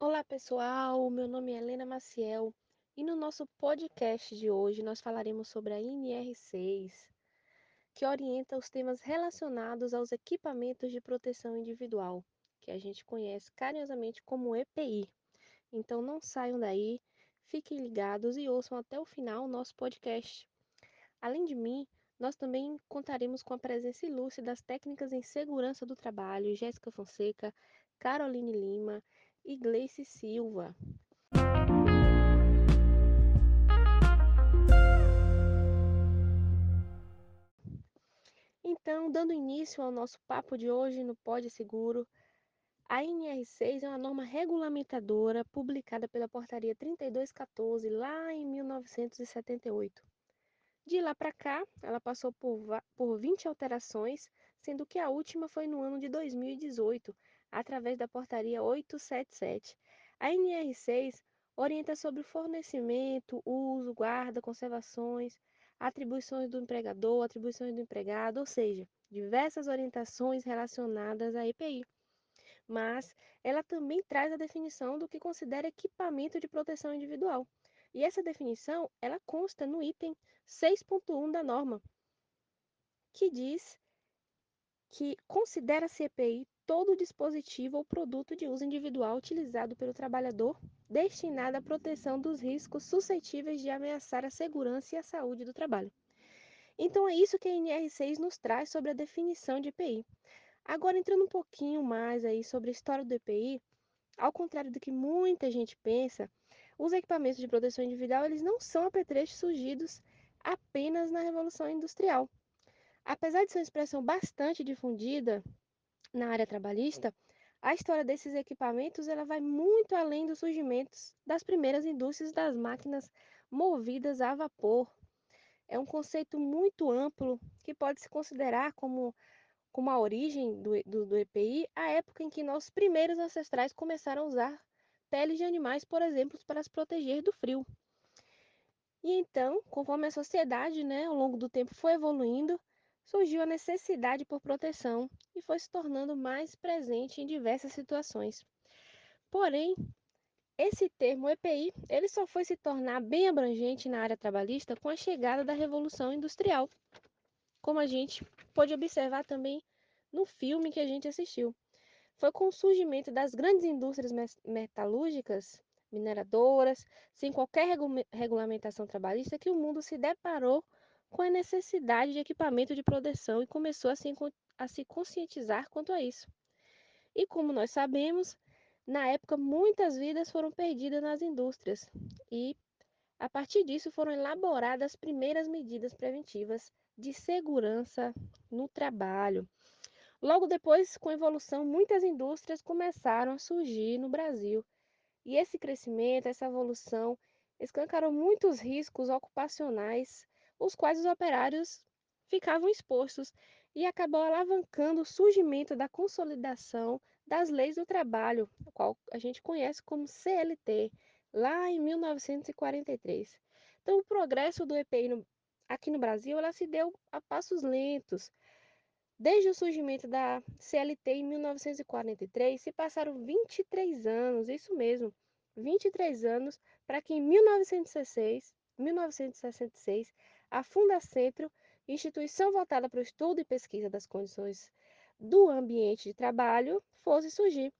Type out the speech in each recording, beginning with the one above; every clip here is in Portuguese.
Olá pessoal, meu nome é Helena Maciel e no nosso podcast de hoje nós falaremos sobre a NR6, que orienta os temas relacionados aos equipamentos de proteção individual, que a gente conhece carinhosamente como EPI. Então não saiam daí, fiquem ligados e ouçam até o final o nosso podcast. Além de mim, nós também contaremos com a presença ilustre das técnicas em segurança do trabalho, Jéssica Fonseca, Caroline Lima e Gleice Silva. Então, dando início ao nosso papo de hoje no Pode Seguro, a NR6 é uma norma regulamentadora publicada pela Portaria 3214 lá em 1978. De lá para cá, ela passou por, por 20 alterações, sendo que a última foi no ano de 2018, através da Portaria 877. A NR6 orienta sobre o fornecimento, uso, guarda, conservações, atribuições do empregador, atribuições do empregado, ou seja, diversas orientações relacionadas à EPI. Mas ela também traz a definição do que considera equipamento de proteção individual. E essa definição, ela consta no item 6.1 da norma, que diz que considera-se EPI todo dispositivo ou produto de uso individual utilizado pelo trabalhador destinado à proteção dos riscos suscetíveis de ameaçar a segurança e a saúde do trabalho. Então é isso que a NR6 nos traz sobre a definição de EPI. Agora entrando um pouquinho mais aí sobre a história do EPI, ao contrário do que muita gente pensa, os equipamentos de proteção individual eles não são apetrechos surgidos apenas na Revolução Industrial. Apesar de ser uma expressão bastante difundida na área trabalhista, a história desses equipamentos ela vai muito além dos surgimentos das primeiras indústrias das máquinas movidas a vapor. É um conceito muito amplo que pode se considerar como, como a origem do, do, do EPI, a época em que nossos primeiros ancestrais começaram a usar peles de animais, por exemplo, para se proteger do frio. E então, conforme a sociedade, né, ao longo do tempo foi evoluindo, surgiu a necessidade por proteção e foi se tornando mais presente em diversas situações. Porém, esse termo EPI, ele só foi se tornar bem abrangente na área trabalhista com a chegada da Revolução Industrial, como a gente pôde observar também no filme que a gente assistiu. Foi com o surgimento das grandes indústrias metalúrgicas, mineradoras, sem qualquer regulamentação trabalhista, que o mundo se deparou com a necessidade de equipamento de proteção e começou a se, a se conscientizar quanto a isso. E como nós sabemos, na época muitas vidas foram perdidas nas indústrias e a partir disso foram elaboradas as primeiras medidas preventivas de segurança no trabalho. Logo depois, com a evolução, muitas indústrias começaram a surgir no Brasil. E esse crescimento, essa evolução, escancarou muitos riscos ocupacionais os quais os operários ficavam expostos e acabou alavancando o surgimento da consolidação das leis do trabalho, a qual a gente conhece como CLT, lá em 1943. Então, o progresso do EPI no, aqui no Brasil ela se deu a passos lentos. Desde o surgimento da CLT em 1943, se passaram 23 anos, isso mesmo, 23 anos, para que em 1966, 1966 a Fundacentro, instituição voltada para o estudo e pesquisa das condições do ambiente de trabalho, fosse surgir.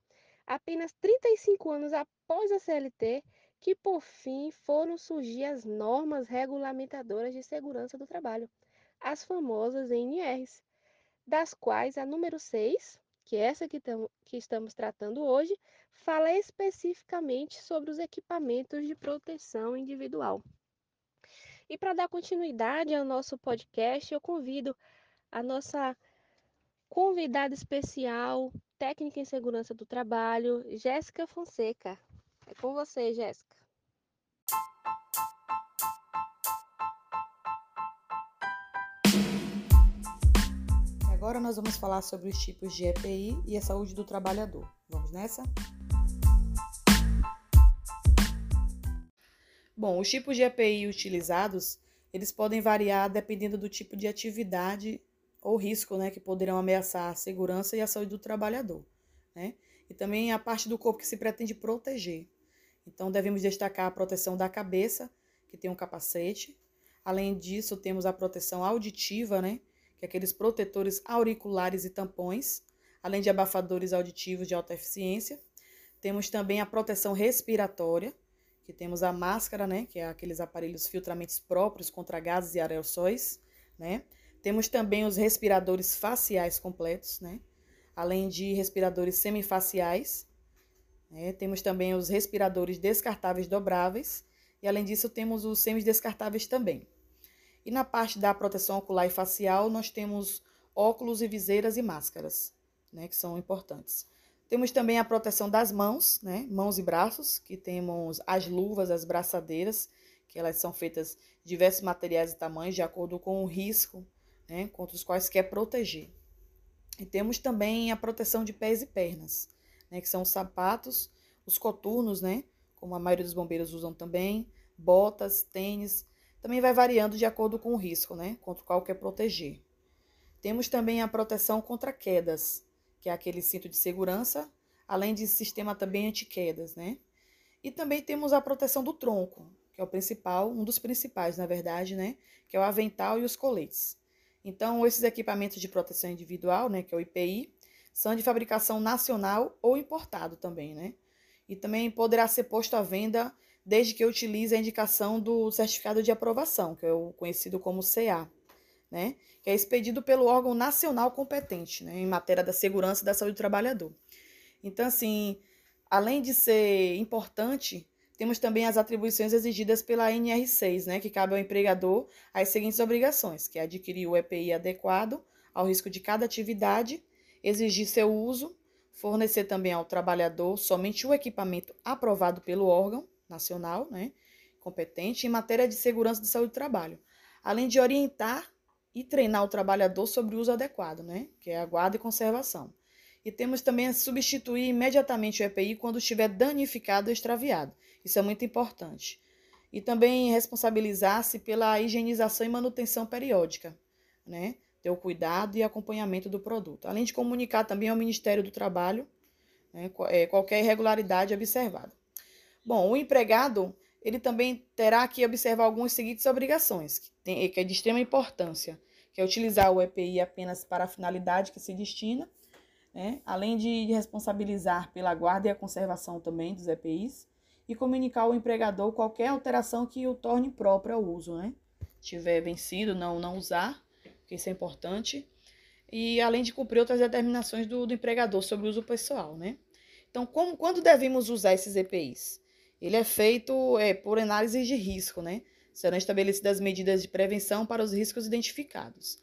Apenas 35 anos após a CLT, que por fim foram surgir as normas regulamentadoras de segurança do trabalho, as famosas NRs, das quais a número 6, que é essa que, que estamos tratando hoje, fala especificamente sobre os equipamentos de proteção individual. E para dar continuidade ao nosso podcast, eu convido a nossa convidada especial, técnica em segurança do trabalho, Jéssica Fonseca. É com você, Jéssica. Agora nós vamos falar sobre os tipos de EPI e a saúde do trabalhador. Vamos nessa? Bom, os tipos de EPI utilizados eles podem variar dependendo do tipo de atividade ou risco né, que poderão ameaçar a segurança e a saúde do trabalhador. Né? E também a parte do corpo que se pretende proteger. Então, devemos destacar a proteção da cabeça, que tem um capacete. Além disso, temos a proteção auditiva, né, que é aqueles protetores auriculares e tampões, além de abafadores auditivos de alta eficiência. Temos também a proteção respiratória, que temos a máscara, né, que é aqueles aparelhos filtramentos próprios contra gases e aerossóis, né? Temos também os respiradores faciais completos, né? Além de respiradores semifaciais. Né? Temos também os respiradores descartáveis dobráveis. E além disso, temos os semidescartáveis também. E na parte da proteção ocular e facial, nós temos óculos e viseiras e máscaras, né? Que são importantes. Temos também a proteção das mãos, né? Mãos e braços, que temos as luvas, as braçadeiras, que elas são feitas de diversos materiais e tamanhos, de acordo com o risco né? contra os quais quer proteger. E temos também a proteção de pés e pernas, né? que são os sapatos, os coturnos, né? como a maioria dos bombeiros usam também, botas, tênis. Também vai variando de acordo com o risco né? contra o qual quer proteger. Temos também a proteção contra quedas, que é aquele cinto de segurança, além de sistema também anti-quedas, né? E também temos a proteção do tronco, que é o principal, um dos principais, na verdade, né? Que é o avental e os coletes. Então, esses equipamentos de proteção individual, né, que é o IPI, são de fabricação nacional ou importado também, né? E também poderá ser posto à venda desde que utilize a indicação do certificado de aprovação, que é o conhecido como CA né, que é expedido pelo órgão nacional competente né, em matéria da segurança e da saúde do trabalhador. Então, assim, além de ser importante, temos também as atribuições exigidas pela NR6, né, que cabe ao empregador as seguintes obrigações, que é adquirir o EPI adequado ao risco de cada atividade, exigir seu uso, fornecer também ao trabalhador somente o equipamento aprovado pelo órgão nacional, né, competente em matéria de segurança de saúde do trabalho, além de orientar e treinar o trabalhador sobre o uso adequado, né? que é a guarda e conservação. E temos também a substituir imediatamente o EPI quando estiver danificado ou extraviado. Isso é muito importante. E também responsabilizar-se pela higienização e manutenção periódica, né? ter o cuidado e acompanhamento do produto. Além de comunicar também ao Ministério do Trabalho né? É, qualquer irregularidade observada. Bom, o empregado ele também terá que observar algumas seguintes obrigações, que, tem, que é de extrema importância, que é utilizar o EPI apenas para a finalidade que se destina, né? além de responsabilizar pela guarda e a conservação também dos EPIs, e comunicar ao empregador qualquer alteração que o torne próprio ao uso, né? Tiver vencido, não, não usar, porque isso é importante. E além de cumprir outras determinações do, do empregador sobre o uso pessoal, né? Então, como, quando devemos usar esses EPIs? Ele é feito é, por análise de risco, né? Serão estabelecidas medidas de prevenção para os riscos identificados.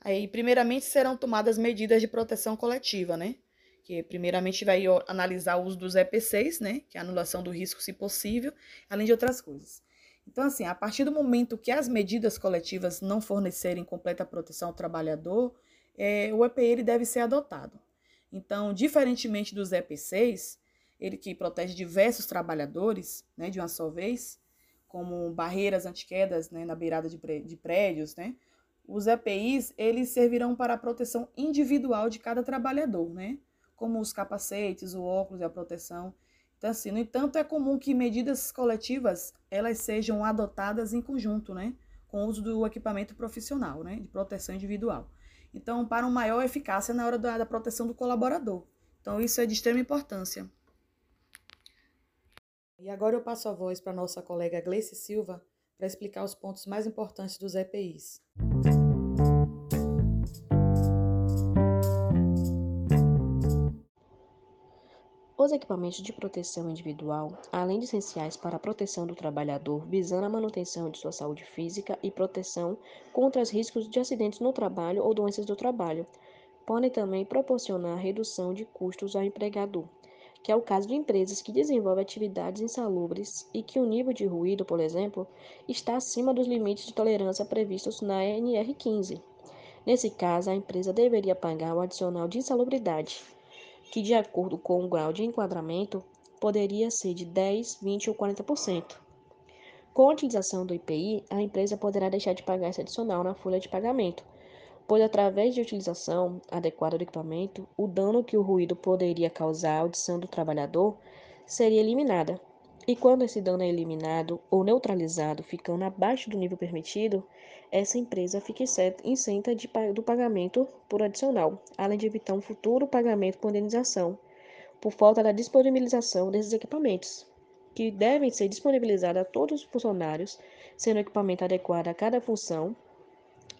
Aí, primeiramente, serão tomadas medidas de proteção coletiva, né? Que primeiramente vai analisar o uso dos EPCs, né? Que é a anulação do risco, se possível, além de outras coisas. Então, assim, a partir do momento que as medidas coletivas não fornecerem completa proteção ao trabalhador, é, o EPI ele deve ser adotado. Então, diferentemente dos EPCs, ele que protege diversos trabalhadores, né, de uma só vez, como barreiras antiquedas, né, na beirada de, de prédios, né, os EPIs, eles servirão para a proteção individual de cada trabalhador, né, como os capacetes, o óculos e a proteção. Então, assim, no entanto, é comum que medidas coletivas, elas sejam adotadas em conjunto, né, com o uso do equipamento profissional, né, de proteção individual. Então, para uma maior eficácia na hora da, da proteção do colaborador. Então, isso é de extrema importância. E agora eu passo a voz para nossa colega Gleice Silva para explicar os pontos mais importantes dos EPIs. Os equipamentos de proteção individual, além de essenciais para a proteção do trabalhador, visando a manutenção de sua saúde física e proteção contra os riscos de acidentes no trabalho ou doenças do trabalho, podem também proporcionar redução de custos ao empregador que é o caso de empresas que desenvolvem atividades insalubres e que o nível de ruído, por exemplo, está acima dos limites de tolerância previstos na NR15. Nesse caso, a empresa deveria pagar o adicional de insalubridade, que, de acordo com o grau de enquadramento, poderia ser de 10, 20 ou 40%. Com a utilização do IPI, a empresa poderá deixar de pagar esse adicional na folha de pagamento, pois através de utilização adequada do equipamento, o dano que o ruído poderia causar à audição do trabalhador seria eliminada. E quando esse dano é eliminado ou neutralizado, ficando abaixo do nível permitido, essa empresa fica isenta de, do pagamento por adicional, além de evitar um futuro pagamento por indenização, por falta da disponibilização desses equipamentos, que devem ser disponibilizados a todos os funcionários, sendo o equipamento adequado a cada função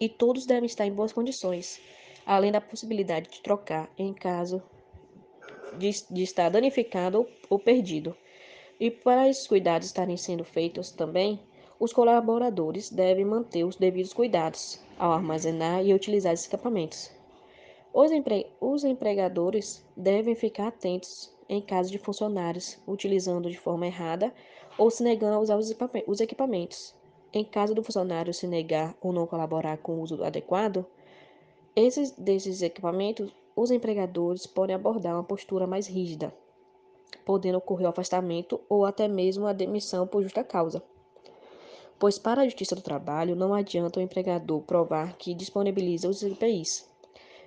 e todos devem estar em boas condições, além da possibilidade de trocar em caso de, de estar danificado ou, ou perdido. E para esses cuidados estarem sendo feitos também, os colaboradores devem manter os devidos cuidados ao armazenar e utilizar esses equipamentos. Os, empre... os empregadores devem ficar atentos em caso de funcionários utilizando de forma errada ou se negando a usar os equipamentos. Em caso do funcionário se negar ou não colaborar com o uso adequado, esses desses equipamentos, os empregadores podem abordar uma postura mais rígida, podendo ocorrer o afastamento ou até mesmo a demissão por justa causa. Pois para a Justiça do Trabalho não adianta o empregador provar que disponibiliza os EPIs.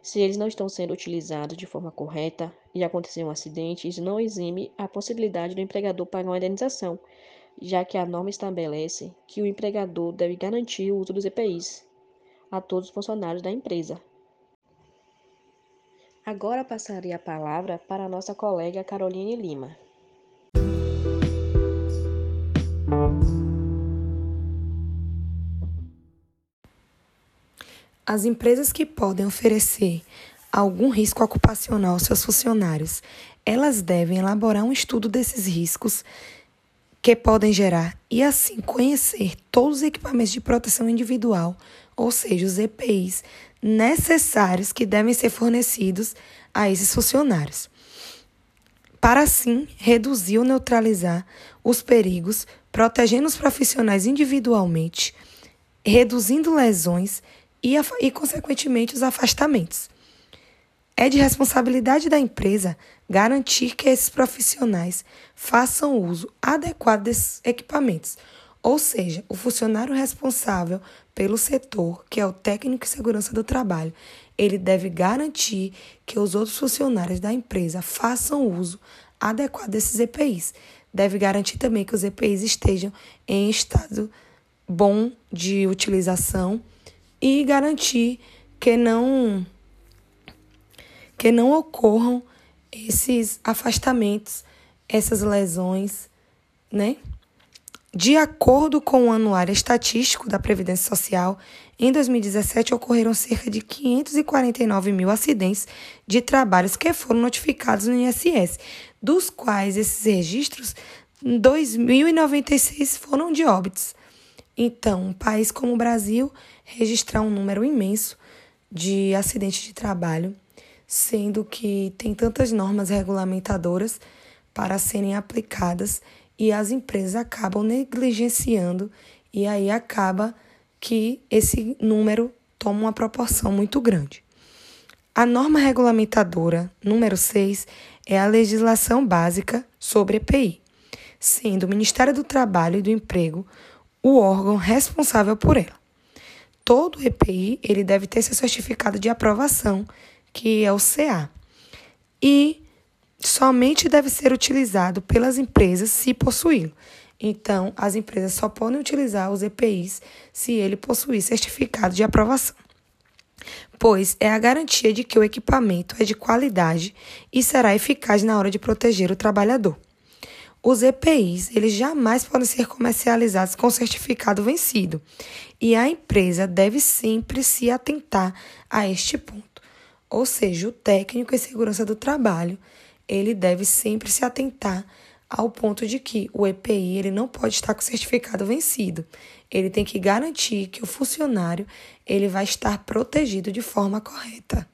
Se eles não estão sendo utilizados de forma correta e acontecer um acidente, isso não exime a possibilidade do empregador pagar uma indenização, já que a norma estabelece que o empregador deve garantir o uso dos EPIs a todos os funcionários da empresa. Agora passaria a palavra para a nossa colega Caroline Lima. As empresas que podem oferecer algum risco ocupacional aos seus funcionários, elas devem elaborar um estudo desses riscos que podem gerar e assim conhecer todos os equipamentos de proteção individual, ou seja, os EPIs necessários que devem ser fornecidos a esses funcionários. Para assim reduzir ou neutralizar os perigos, protegendo os profissionais individualmente, reduzindo lesões e, e consequentemente, os afastamentos. É de responsabilidade da empresa garantir que esses profissionais façam uso adequado desses equipamentos, ou seja, o funcionário responsável pelo setor, que é o técnico de segurança do trabalho, ele deve garantir que os outros funcionários da empresa façam uso adequado desses EPIs. Deve garantir também que os EPIs estejam em estado bom de utilização e garantir que não que não ocorram esses afastamentos, essas lesões, né? De acordo com o Anuário Estatístico da Previdência Social, em 2017 ocorreram cerca de 549 mil acidentes de trabalhos que foram notificados no INSS, dos quais esses registros, 2.096 foram de óbitos. Então, um país como o Brasil registrar um número imenso de acidentes de trabalho sendo que tem tantas normas regulamentadoras para serem aplicadas e as empresas acabam negligenciando e aí acaba que esse número toma uma proporção muito grande. A norma regulamentadora número 6 é a legislação básica sobre EPI, sendo o Ministério do Trabalho e do Emprego o órgão responsável por ela. Todo EPI ele deve ter seu certificado de aprovação que é o CA. E somente deve ser utilizado pelas empresas se possuí-lo. Então, as empresas só podem utilizar os EPIs se ele possuir certificado de aprovação, pois é a garantia de que o equipamento é de qualidade e será eficaz na hora de proteger o trabalhador. Os EPIs, eles jamais podem ser comercializados com certificado vencido, e a empresa deve sempre se atentar a este ponto. Ou seja, o técnico em segurança do trabalho, ele deve sempre se atentar ao ponto de que o EPI ele não pode estar com certificado vencido. Ele tem que garantir que o funcionário ele vai estar protegido de forma correta.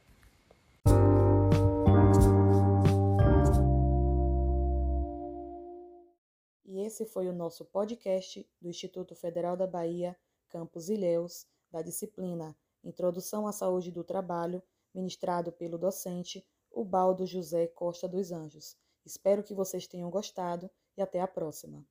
E esse foi o nosso podcast do Instituto Federal da Bahia, Campos Ilhéus, da disciplina Introdução à Saúde do Trabalho ministrado pelo docente Ubaldo José Costa dos Anjos. Espero que vocês tenham gostado e até a próxima.